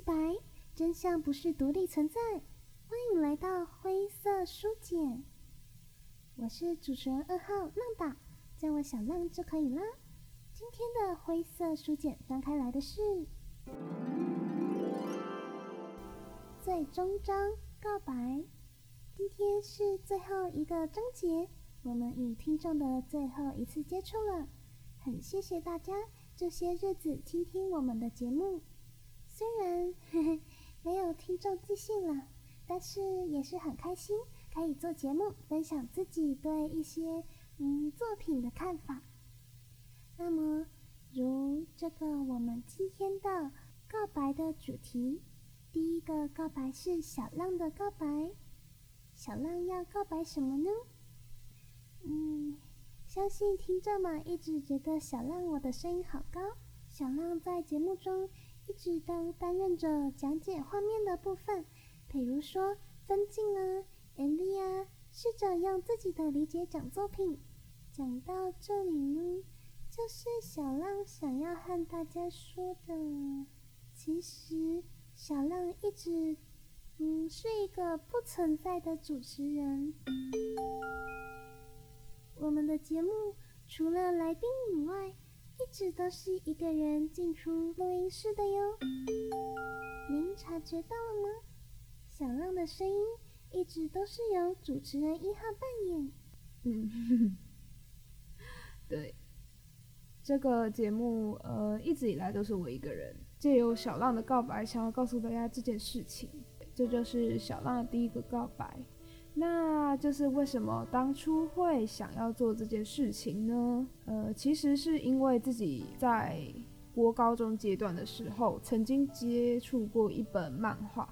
白，真相不是独立存在。欢迎来到灰色书简，我是主持人二号浪打，叫我小浪就可以啦。今天的灰色书简翻开来的是最终章告白。今天是最后一个章节，我们与听众的最后一次接触了。很谢谢大家这些日子倾听我们的节目，虽然呵 呵没有听众寄信了，但是也是很开心可以做节目，分享自己对一些嗯作品的看法。那么，如这个我们今天的告白的主题，第一个告白是小浪的告白。小浪要告白什么呢？嗯，相信听众们一直觉得小浪我的声音好高。小浪在节目中一直都担任着讲解画面的部分，比如说分镜啊、MV 啊，试着用自己的理解讲作品。讲到这里呢，就是小浪想要和大家说的，其实小浪一直。嗯，是一个不存在的主持人。我们的节目除了来宾以外，一直都是一个人进出录音室的哟。您察觉到了吗？小浪的声音一直都是由主持人一号扮演。嗯，对，这个节目呃一直以来都是我一个人，借由小浪的告白，想要告诉大家这件事情。这就是小浪的第一个告白，那就是为什么当初会想要做这件事情呢？呃，其实是因为自己在国高中阶段的时候，曾经接触过一本漫画，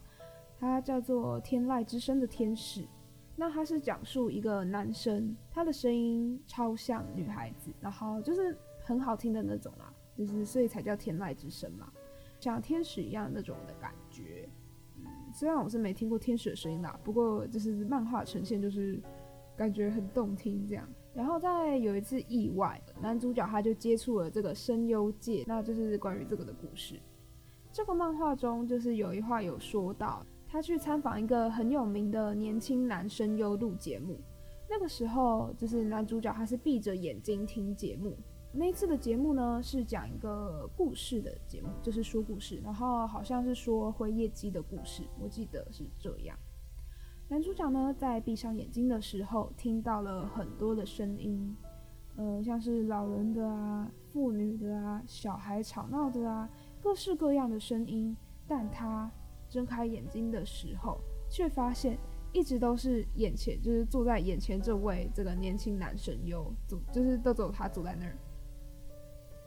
它叫做《天籁之声的天使》。那它是讲述一个男生，他的声音超像女孩子，然后就是很好听的那种啦，就是所以才叫天籁之声嘛，像天使一样那种的感觉。虽然我是没听过天使的声音啦，不过就是漫画呈现就是感觉很动听这样。然后在有一次意外，男主角他就接触了这个声优界，那就是关于这个的故事。这个漫画中就是有一话有说到，他去参访一个很有名的年轻男声优录节目，那个时候就是男主角他是闭着眼睛听节目。那一次的节目呢，是讲一个故事的节目，就是说故事，然后好像是说辉夜姬的故事，我记得是这样。男主角呢，在闭上眼睛的时候，听到了很多的声音，呃，像是老人的啊、妇女的啊、小孩吵闹的啊，各式各样的声音。但他睁开眼睛的时候，却发现一直都是眼前，就是坐在眼前这位这个年轻男声优，坐就是都只有他坐在那儿。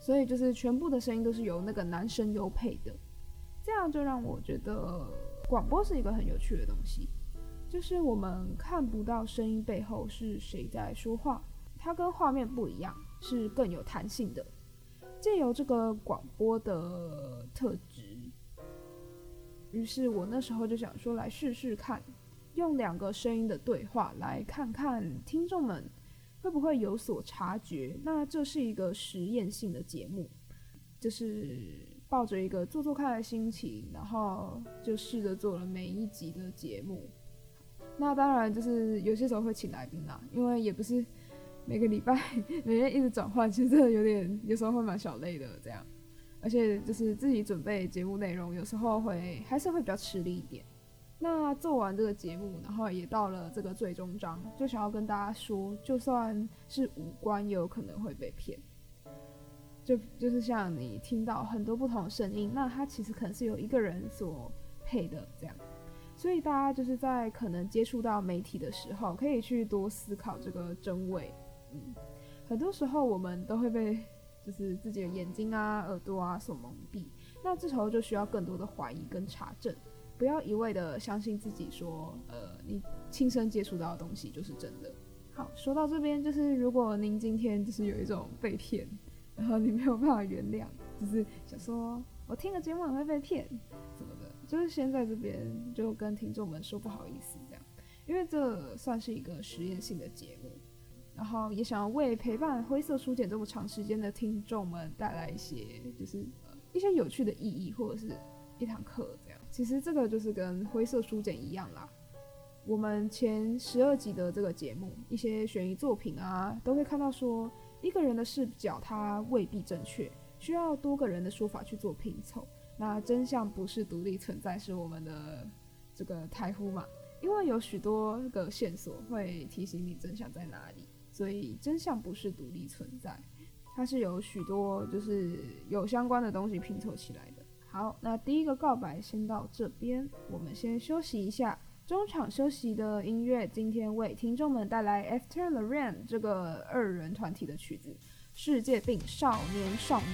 所以就是全部的声音都是由那个男声优配的，这样就让我觉得广播是一个很有趣的东西，就是我们看不到声音背后是谁在说话，它跟画面不一样，是更有弹性的。借由这个广播的特质，于是我那时候就想说来试试看，用两个声音的对话来看看听众们。会不会有所察觉？那这是一个实验性的节目，就是抱着一个做做看的心情，然后就试着做了每一集的节目。那当然就是有些时候会请来宾啦，因为也不是每个礼拜 每天一直转换，其实真的有点有时候会蛮小累的这样。而且就是自己准备节目内容，有时候会还是会比较吃力一点。那做完这个节目，然后也到了这个最终章，就想要跟大家说，就算是五官，也有可能会被骗。就就是像你听到很多不同的声音，那它其实可能是由一个人所配的这样。所以大家就是在可能接触到媒体的时候，可以去多思考这个真伪。嗯，很多时候我们都会被就是自己的眼睛啊、耳朵啊所蒙蔽，那这时候就需要更多的怀疑跟查证。不要一味的相信自己说，呃，你亲身接触到的东西就是真的。好，说到这边，就是如果您今天就是有一种被骗，然后你没有办法原谅，就是想说我听了节目会被骗什么的，就是先在这边就跟听众们说不好意思这样，因为这算是一个实验性的节目，然后也想要为陪伴灰色书简这么长时间的听众们带来一些就是呃一些有趣的意义或者是。一堂课。其实这个就是跟灰色书简一样啦。我们前十二集的这个节目，一些悬疑作品啊，都会看到说，一个人的视角它未必正确，需要多个人的说法去做拼凑。那真相不是独立存在，是我们的这个台呼嘛？因为有许多个线索会提醒你真相在哪里，所以真相不是独立存在，它是有许多就是有相关的东西拼凑起来的。好，那第一个告白先到这边，我们先休息一下。中场休息的音乐，今天为听众们带来 After the Rain 这个二人团体的曲子《世界病少年少女》。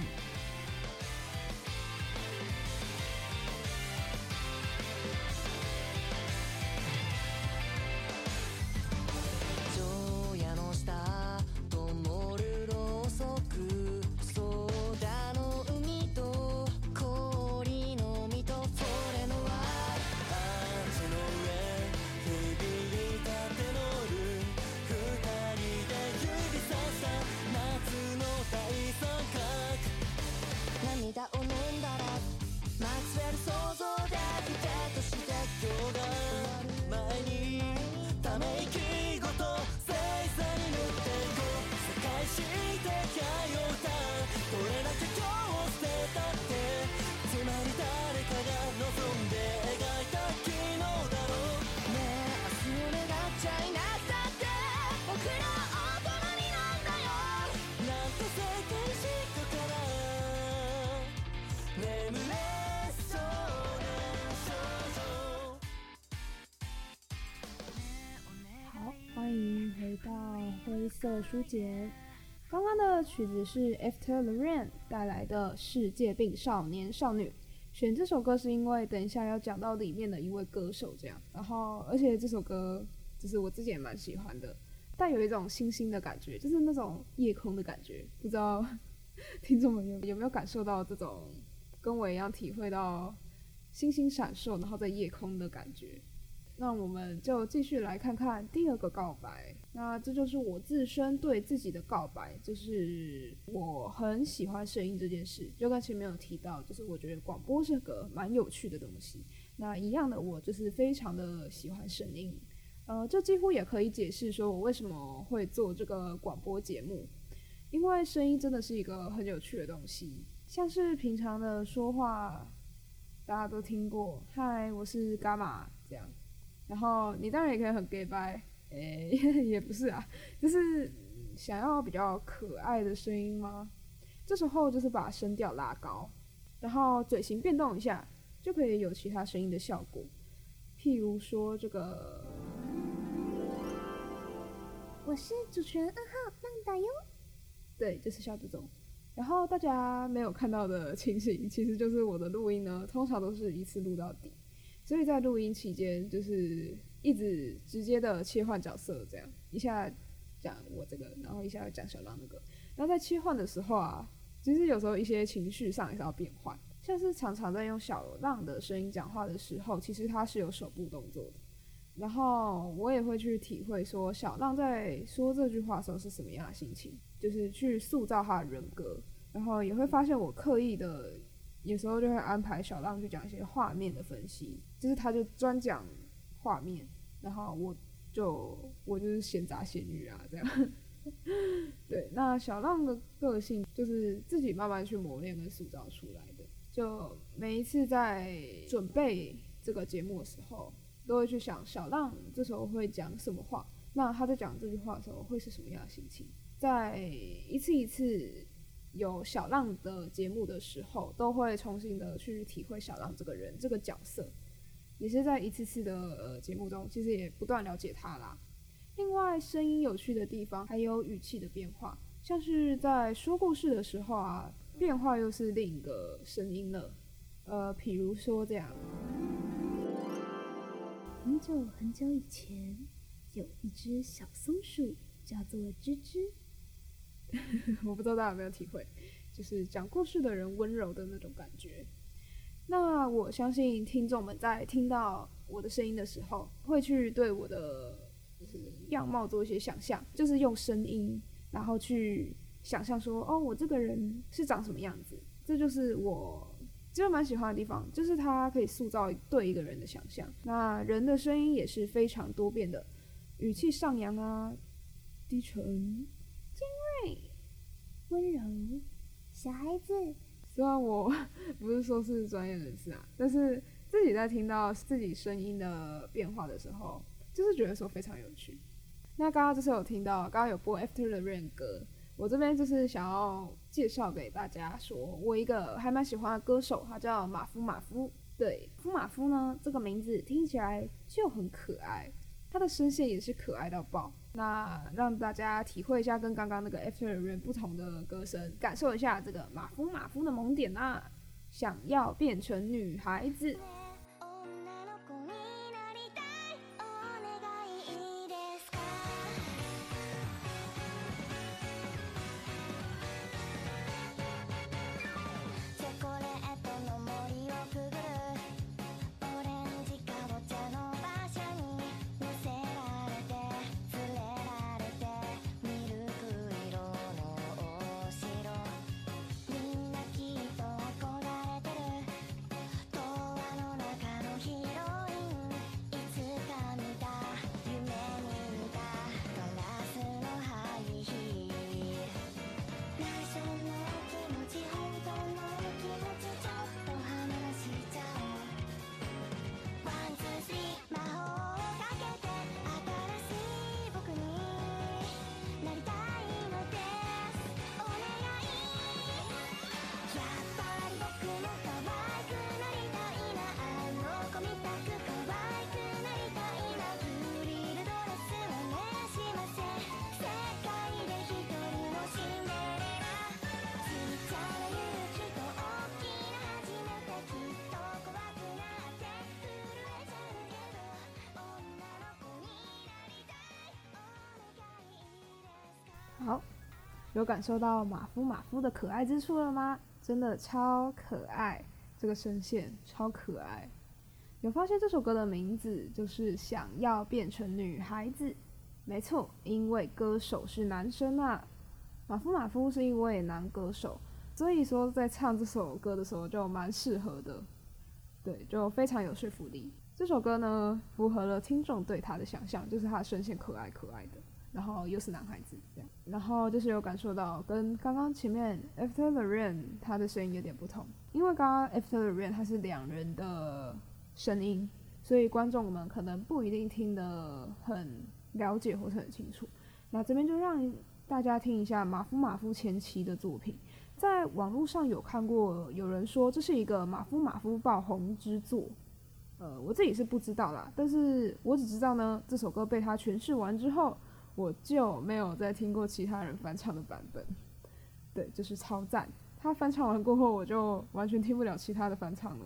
的书简，刚刚的曲子是 After the Rain 带来的《世界病少年少女》。选这首歌是因为等一下要讲到里面的一位歌手，这样。然后，而且这首歌就是我自己也蛮喜欢的，带有一种星星的感觉，就是那种夜空的感觉。不知道 听众们有有没有感受到这种跟我一样体会到星星闪烁，然后在夜空的感觉？那我们就继续来看看第二个告白。那这就是我自身对自己的告白，就是我很喜欢声音这件事。就刚前面有提到，就是我觉得广播是个蛮有趣的东西。那一样的，我就是非常的喜欢声音。呃，这几乎也可以解释说我为什么会做这个广播节目，因为声音真的是一个很有趣的东西。像是平常的说话，大家都听过，嗨，我是伽马这样。然后你当然也可以很 gay 掰。诶、欸，也不是啊，就是想要比较可爱的声音吗？这时候就是把声调拉高，然后嘴型变动一下，就可以有其他声音的效果。譬如说这个，我是主持人二号浪打哟。对，就是像这种。然后大家没有看到的情形，其实就是我的录音呢，通常都是一次录到底，所以在录音期间就是。一直直接的切换角色，这样一下讲我这个，然后一下讲小浪那个，然后在切换的时候啊，其实有时候一些情绪上也是要变换，像是常常在用小浪的声音讲话的时候，其实他是有手部动作的，然后我也会去体会说小浪在说这句话的时候是什么样的心情，就是去塑造他的人格，然后也会发现我刻意的有时候就会安排小浪去讲一些画面的分析，就是他就专讲。画面，然后我就我就是闲杂闲鱼啊，这样。对，那小浪的个性就是自己慢慢去磨练跟塑造出来的。就每一次在准备这个节目的时候，都会去想小浪这时候会讲什么话，那他在讲这句话的时候会是什么样的心情。在一次一次有小浪的节目的时候，都会重新的去体会小浪这个人这个角色。也是在一次次的呃节目中，其实也不断了解他啦。另外，声音有趣的地方还有语气的变化，像是在说故事的时候啊，变化又是另一个声音了。呃，比如说这样。很久很久以前，有一只小松鼠，叫做吱吱。我不知道大家有没有体会，就是讲故事的人温柔的那种感觉。那我相信听众们在听到我的声音的时候，会去对我的就是样貌做一些想象，就是用声音，然后去想象说，哦，我这个人是长什么样子。这就是我就蛮喜欢的地方，就是它可以塑造对一个人的想象。那人的声音也是非常多变的，语气上扬啊，低沉、温柔，小孩子。虽然我不是说是专业人士啊，但是自己在听到自己声音的变化的时候，就是觉得说非常有趣。那刚刚就是有听到，刚刚有播《After the Rain》歌。我这边就是想要介绍给大家说，说我一个还蛮喜欢的歌手，他叫马夫马夫。对，夫马夫呢，这个名字听起来就很可爱，他的声线也是可爱到爆。那让大家体会一下跟刚刚那个 After Rain 不同的歌声，感受一下这个马蜂马蜂的萌点啊！想要变成女孩子。好，有感受到马夫马夫的可爱之处了吗？真的超可爱，这个声线超可爱。有发现这首歌的名字就是想要变成女孩子？没错，因为歌手是男生啊。马夫马夫是一位男歌手，所以说在唱这首歌的时候就蛮适合的，对，就非常有说服力。这首歌呢，符合了听众对他的想象，就是他的声线可爱可爱的。然后又是男孩子这样，然后就是有感受到跟刚刚前面 After the Rain 他的声音有点不同，因为刚刚 After the Rain 他是两人的声音，所以观众们可能不一定听得很了解或是很清楚。那这边就让大家听一下马夫马夫前期的作品，在网络上有看过有人说这是一个马夫马夫爆红之作，呃，我自己是不知道啦，但是我只知道呢，这首歌被他诠释完之后。我就没有再听过其他人翻唱的版本，对，就是超赞。他翻唱完过后，我就完全听不了其他的翻唱了。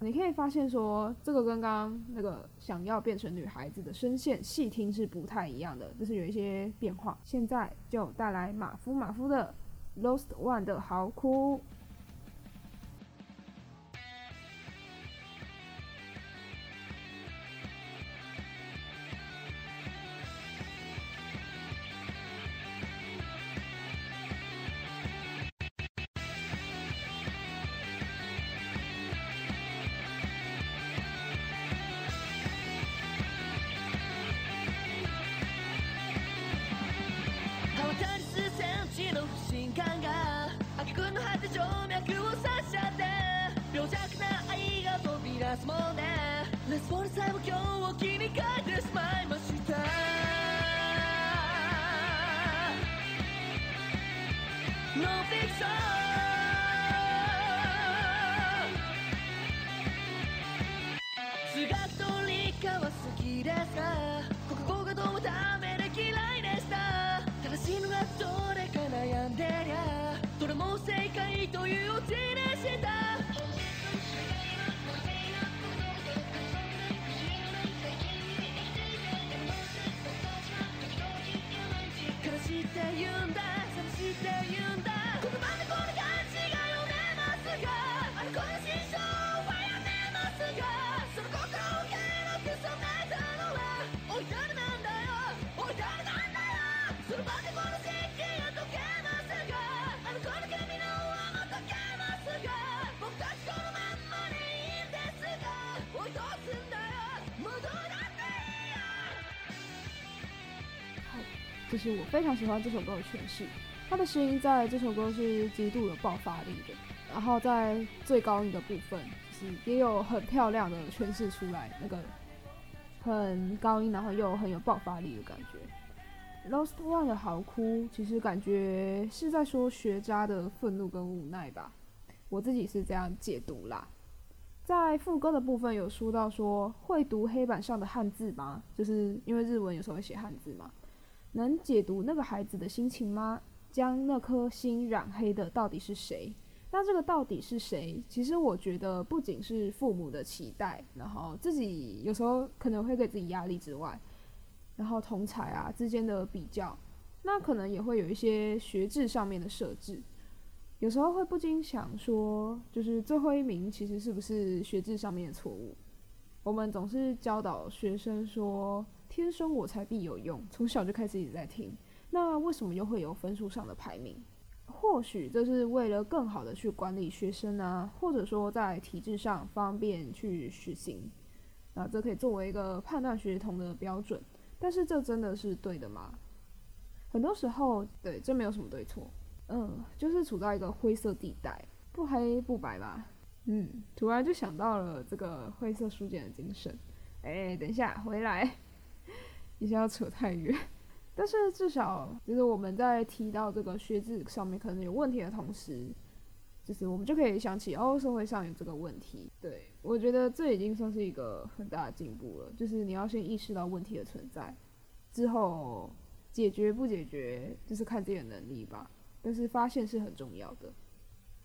你可以发现说，这个跟刚刚那个想要变成女孩子的声线细听是不太一样的，就是有一些变化。现在就带来马夫马夫的《Lost One》的嚎哭。の不信感があくんの果て静脈を刺しちゃって病弱な愛が飛び出すもんね。レスポンルさえ今日を切り替えてしまいました。No fiction 好，这是我非常喜欢这首歌的诠释。他的声音在这首歌是极度有爆发力的，然后在最高音的部分，就是也有很漂亮的诠释出来，那个很高音，然后又很有爆发力的感觉。Lost One 的嚎哭，其实感觉是在说学渣的愤怒跟无奈吧，我自己是这样解读啦。在副歌的部分有说到说，会读黑板上的汉字吗？就是因为日文有时候会写汉字嘛，能解读那个孩子的心情吗？将那颗心染黑的到底是谁？那这个到底是谁？其实我觉得不仅是父母的期待，然后自己有时候可能会给自己压力之外。然后同才啊之间的比较，那可能也会有一些学制上面的设置，有时候会不禁想说，就是最后一名其实是不是学制上面的错误？我们总是教导学生说“天生我材必有用”，从小就开始一直在听，那为什么又会有分数上的排名？或许这是为了更好的去管理学生啊，或者说在体制上方便去实行，那这可以作为一个判断学童的标准。但是这真的是对的吗？很多时候，对，这没有什么对错，嗯，就是处在一个灰色地带，不黑不白吧。嗯，突然就想到了这个灰色书简的精神。哎，等一下，回来，一下要扯太远。但是至少，就是我们在提到这个学制上面可能有问题的同时，就是我们就可以想起，哦，社会上有这个问题。对，我觉得这已经算是一个很大的进步了。就是你要先意识到问题的存在，之后解决不解决，就是看自己的能力吧。但是发现是很重要的。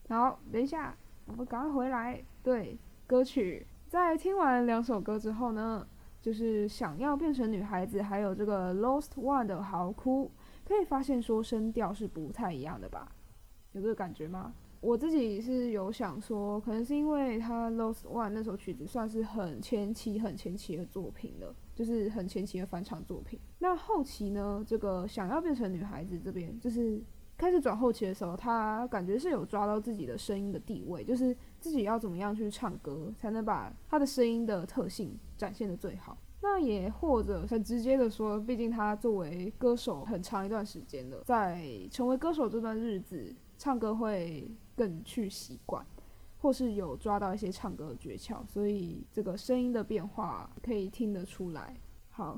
好，等一下，我们赶快回来。对，歌曲在听完两首歌之后呢，就是想要变成女孩子，还有这个 Lost One 的嚎哭，可以发现说声调是不太一样的吧？有这个感觉吗？我自己是有想说，可能是因为他《Lost One》那首曲子算是很前期、很前期的作品了，就是很前期的翻唱作品。那后期呢，这个想要变成女孩子这边，就是开始转后期的时候，他感觉是有抓到自己的声音的地位，就是自己要怎么样去唱歌，才能把他的声音的特性展现的最好。那也或者很直接的说，毕竟他作为歌手很长一段时间了，在成为歌手这段日子，唱歌会。更去习惯，或是有抓到一些唱歌的诀窍，所以这个声音的变化可以听得出来。好，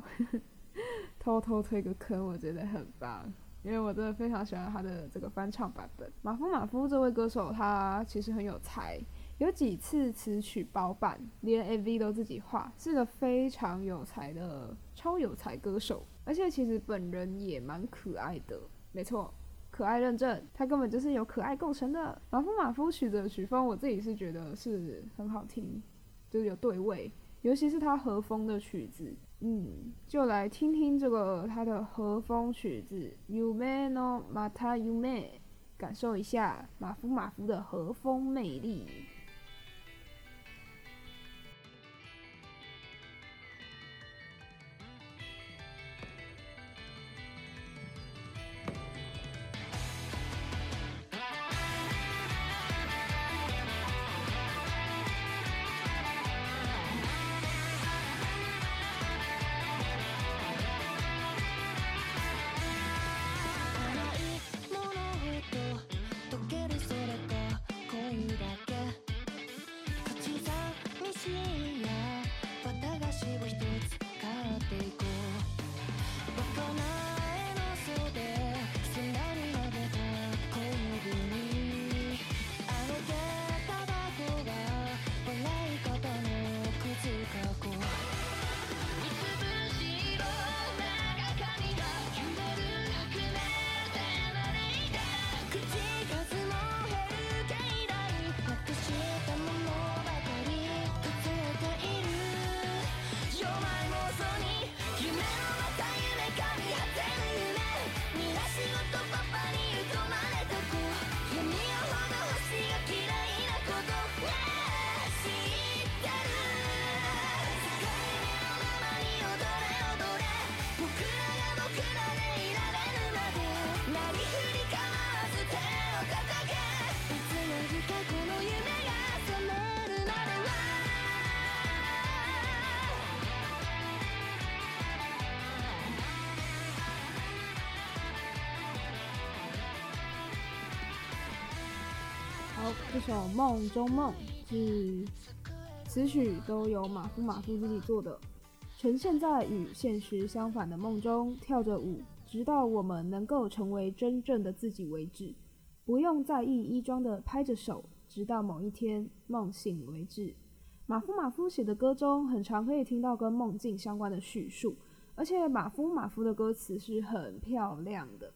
偷偷推个坑，我觉得很棒，因为我真的非常喜欢他的这个翻唱版本。马夫马夫这位歌手，他其实很有才，有几次词曲包办，连 MV 都自己画，是个非常有才的超有才歌手，而且其实本人也蛮可爱的，没错。可爱认证，他根本就是由可爱构成的。马夫马夫曲的曲风，我自己是觉得是很好听，就是有对味，尤其是他和风的曲子，嗯，就来听听这个他的和风曲子《梦のまた梦》，感受一下马夫马夫的和风魅力。 这首《梦中梦》是词曲都由马夫马夫自己做的，呈现在与现实相反的梦中跳着舞，直到我们能够成为真正的自己为止，不用在意衣装的拍着手，直到某一天梦醒为止。马夫马夫写的歌中，很常可以听到跟梦境相关的叙述，而且马夫马夫的歌词是很漂亮的。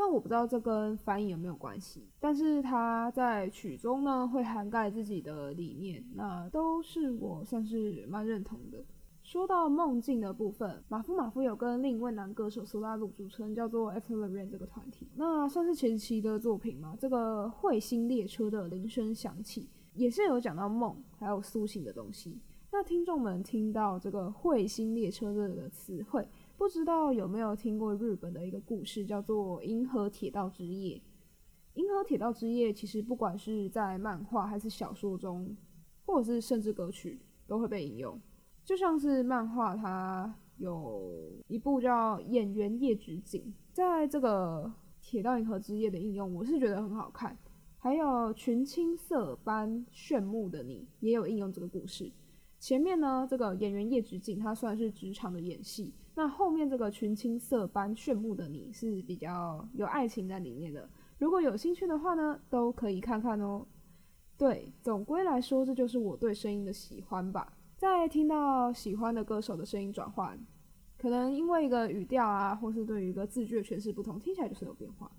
虽然我不知道这跟翻译有没有关系，但是他在曲中呢会涵盖自己的理念，那都是我算是蛮认同的。说到梦境的部分，马夫马夫有跟另一位男歌手苏拉鲁组成叫做 After the Rain 这个团体，那算是前期的作品嘛。这个彗星列车的铃声响起。也是有讲到梦，还有苏醒的东西。那听众们听到这个彗星列车这个词汇，不知道有没有听过日本的一个故事，叫做《银河铁道之夜》。《银河铁道之夜》其实不管是在漫画还是小说中，或者是甚至歌曲，都会被引用。就像是漫画，它有一部叫《演员夜之景》，在这个铁道银河之夜的应用，我是觉得很好看。还有群青色般炫目的你，也有应用这个故事。前面呢，这个演员叶直景，他算是职场的演戏。那后面这个群青色般炫目的你是比较有爱情在里面的。如果有兴趣的话呢，都可以看看哦。对，总归来说，这就是我对声音的喜欢吧。在听到喜欢的歌手的声音转换，可能因为一个语调啊，或是对于一个字句的诠释不同，听起来就是有变化。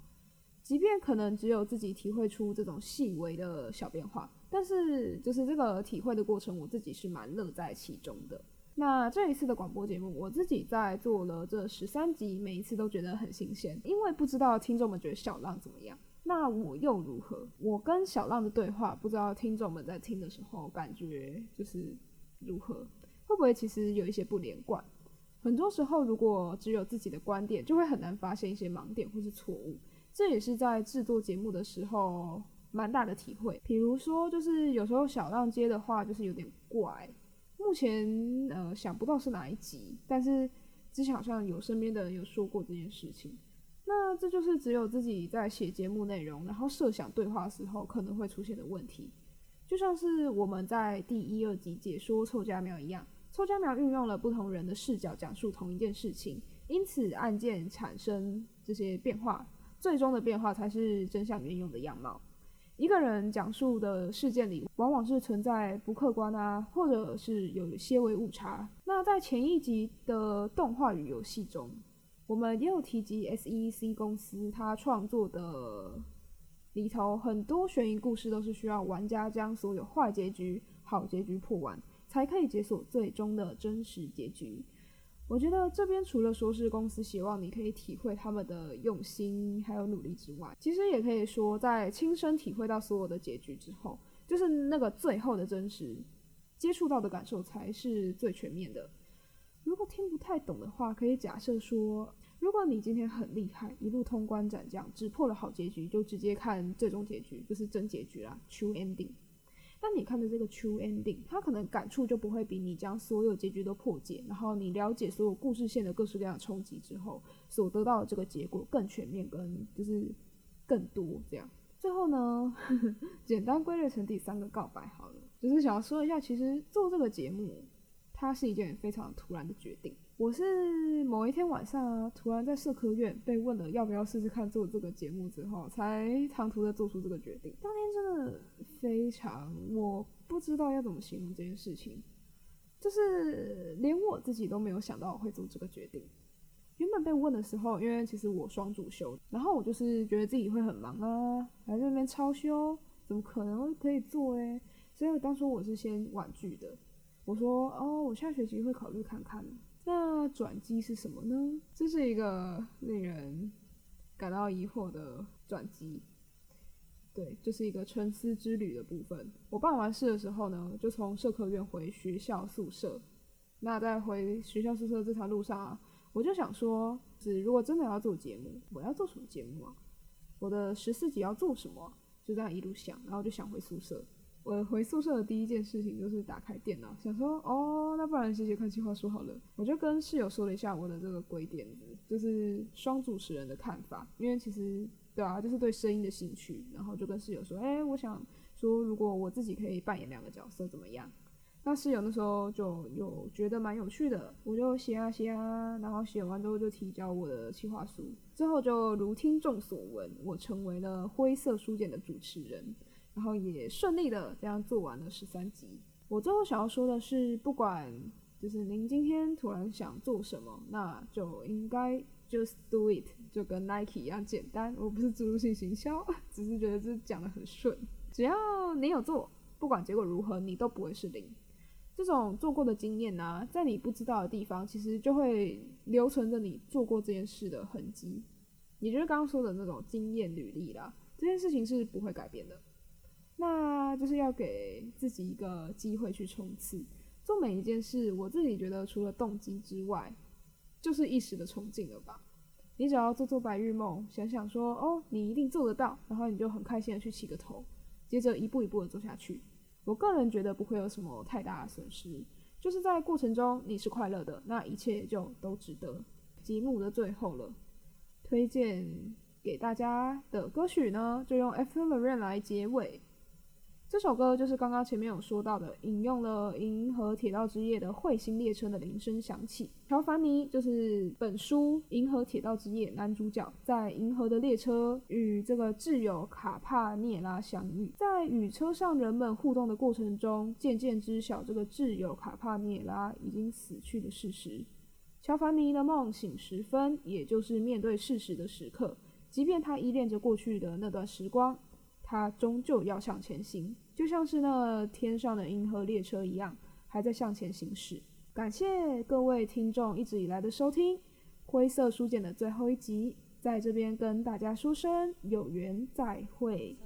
即便可能只有自己体会出这种细微的小变化，但是就是这个体会的过程，我自己是蛮乐在其中的。那这一次的广播节目，我自己在做了这十三集，每一次都觉得很新鲜，因为不知道听众们觉得小浪怎么样，那我又如何？我跟小浪的对话，不知道听众们在听的时候感觉就是如何？会不会其实有一些不连贯？很多时候，如果只有自己的观点，就会很难发现一些盲点或是错误。这也是在制作节目的时候蛮大的体会。比如说，就是有时候小浪接的话就是有点怪，目前呃想不到是哪一集，但是之前好像有身边的人有说过这件事情。那这就是只有自己在写节目内容，然后设想对话的时候可能会出现的问题。就像是我们在第一、二集解说臭家苗一样，臭家苗运用了不同人的视角讲述同一件事情，因此案件产生这些变化。最终的变化才是真相原有的样貌。一个人讲述的事件里，往往是存在不客观啊，或者是有些微误差。那在前一集的动画与游戏中，我们也有提及 SEC 公司它创作的里头很多悬疑故事都是需要玩家将所有坏结局、好结局破完，才可以解锁最终的真实结局。我觉得这边除了说是公司希望你可以体会他们的用心还有努力之外，其实也可以说在亲身体会到所有的结局之后，就是那个最后的真实接触到的感受才是最全面的。如果听不太懂的话，可以假设说，如果你今天很厉害，一路通关斩将，只破了好结局，就直接看最终结局，就是真结局啦，True Ending。但你看的这个 true ending，它可能感触就不会比你将所有结局都破解，然后你了解所有故事线的各式各样的冲击之后所得到的这个结果更全面，跟就是更多这样。最后呢，简单归类成第三个告白好了，就是想要说一下，其实做这个节目，它是一件非常突然的决定。我是某一天晚上啊，突然在社科院被问了要不要试试看做这个节目之后，才唐突的做出这个决定。当天真的非常，我不知道要怎么形容这件事情，就是连我自己都没有想到我会做这个决定。原本被问的时候，因为其实我双主修，然后我就是觉得自己会很忙啊，还在那边超修，怎么可能可以做诶？所以当初我是先婉拒的，我说哦，我下学期会考虑看看。那转机是什么呢？这是一个令人感到疑惑的转机。对，这是一个沉思之旅的部分。我办完事的时候呢，就从社科院回学校宿舍。那在回学校宿舍这条路上啊，我就想说，是如果真的要做节目，我要做什么节目啊？我的十四集要做什么？就这样一路想，然后就想回宿舍。我回宿舍的第一件事情就是打开电脑，想说哦，那不然写写看计划书好了。我就跟室友说了一下我的这个鬼点子，就是双主持人的看法。因为其实对啊，就是对声音的兴趣，然后就跟室友说，哎、我想说如果我自己可以扮演两个角色怎么样？那室友那时候就有觉得蛮有趣的，我就写啊写啊，然后写完之后就提交我的企划书，之后就如听众所闻，我成为了灰色书简的主持人。然后也顺利的这样做完了十三集。我最后想要说的是，不管就是您今天突然想做什么，那就应该 just do it，就跟 Nike 一样简单。我不是植入性行销，只是觉得这讲的很顺。只要你有做，不管结果如何，你都不会是零。这种做过的经验呢、在你不知道的地方，其实就会留存着你做过这件事的痕迹。也就是刚刚说的那种经验履历啦，这件事情是不会改变的。那就是要给自己一个机会去冲刺，做每一件事。我自己觉得，除了动机之外，就是一时的冲劲了吧。你只要做做白日梦，想想说哦，你一定做得到，然后你就很开心的去起个头，接着一步一步的做下去。我个人觉得不会有什么太大的损失，就是在过程中你是快乐的，那一切就都值得。节目的最后了，推荐给大家的歌曲呢，就用《Ephemeral Rain》来结尾。这首歌就是刚刚前面有说到的，引用了《银河铁道之夜》的彗星列车的铃声响起。乔凡尼就是本书《银河铁道之夜》男主角，在银河的列车与这个挚友卡帕涅拉相遇，在与车上人们互动的过程中，渐渐知晓这个挚友卡帕涅拉已经死去的事实。乔凡尼的梦醒时分，也就是面对事实的时刻，即便他依恋着过去的那段时光。它终究要向前行，就像是那天上的银河列车一样，还在向前行驶。感谢各位听众一直以来的收听，灰色书简的最后一集，在这边跟大家说声有缘再会。